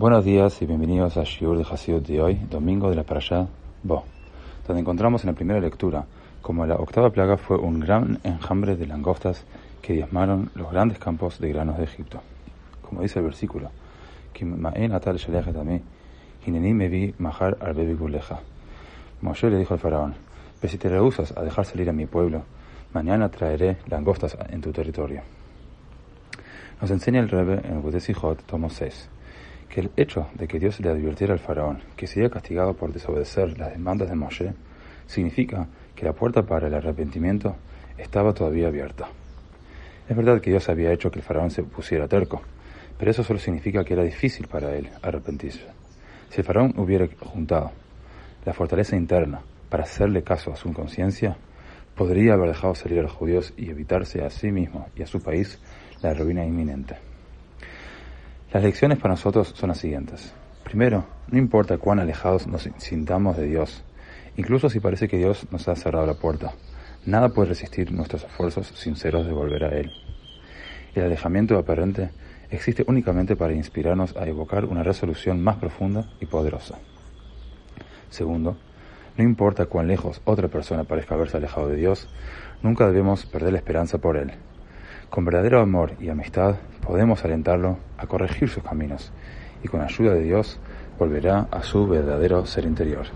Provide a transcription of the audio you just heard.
Buenos días y bienvenidos a Shiur de Hasidut de hoy, domingo de la Parashá Bo, donde encontramos en la primera lectura como la octava plaga fue un gran enjambre de langostas que diezmaron los grandes campos de granos de Egipto. Como dice el versículo, Moshe le dijo al faraón, pero si te rehusas a dejar salir a mi pueblo, mañana traeré langostas en tu territorio. Nos enseña el Rebbe en Sijot, tomo 6 que el hecho de que Dios le advirtiera al faraón que sería castigado por desobedecer las demandas de Moshe significa que la puerta para el arrepentimiento estaba todavía abierta. Es verdad que Dios había hecho que el faraón se pusiera terco, pero eso solo significa que era difícil para él arrepentirse. Si el faraón hubiera juntado la fortaleza interna para hacerle caso a su conciencia, podría haber dejado salir a los judíos y evitarse a sí mismo y a su país la ruina inminente. Las lecciones para nosotros son las siguientes. Primero, no importa cuán alejados nos sintamos de Dios, incluso si parece que Dios nos ha cerrado la puerta, nada puede resistir nuestros esfuerzos sinceros de volver a Él. El alejamiento aparente existe únicamente para inspirarnos a evocar una resolución más profunda y poderosa. Segundo, no importa cuán lejos otra persona parezca haberse alejado de Dios, nunca debemos perder la esperanza por Él. Con verdadero amor y amistad podemos alentarlo a corregir sus caminos y con ayuda de Dios volverá a su verdadero ser interior.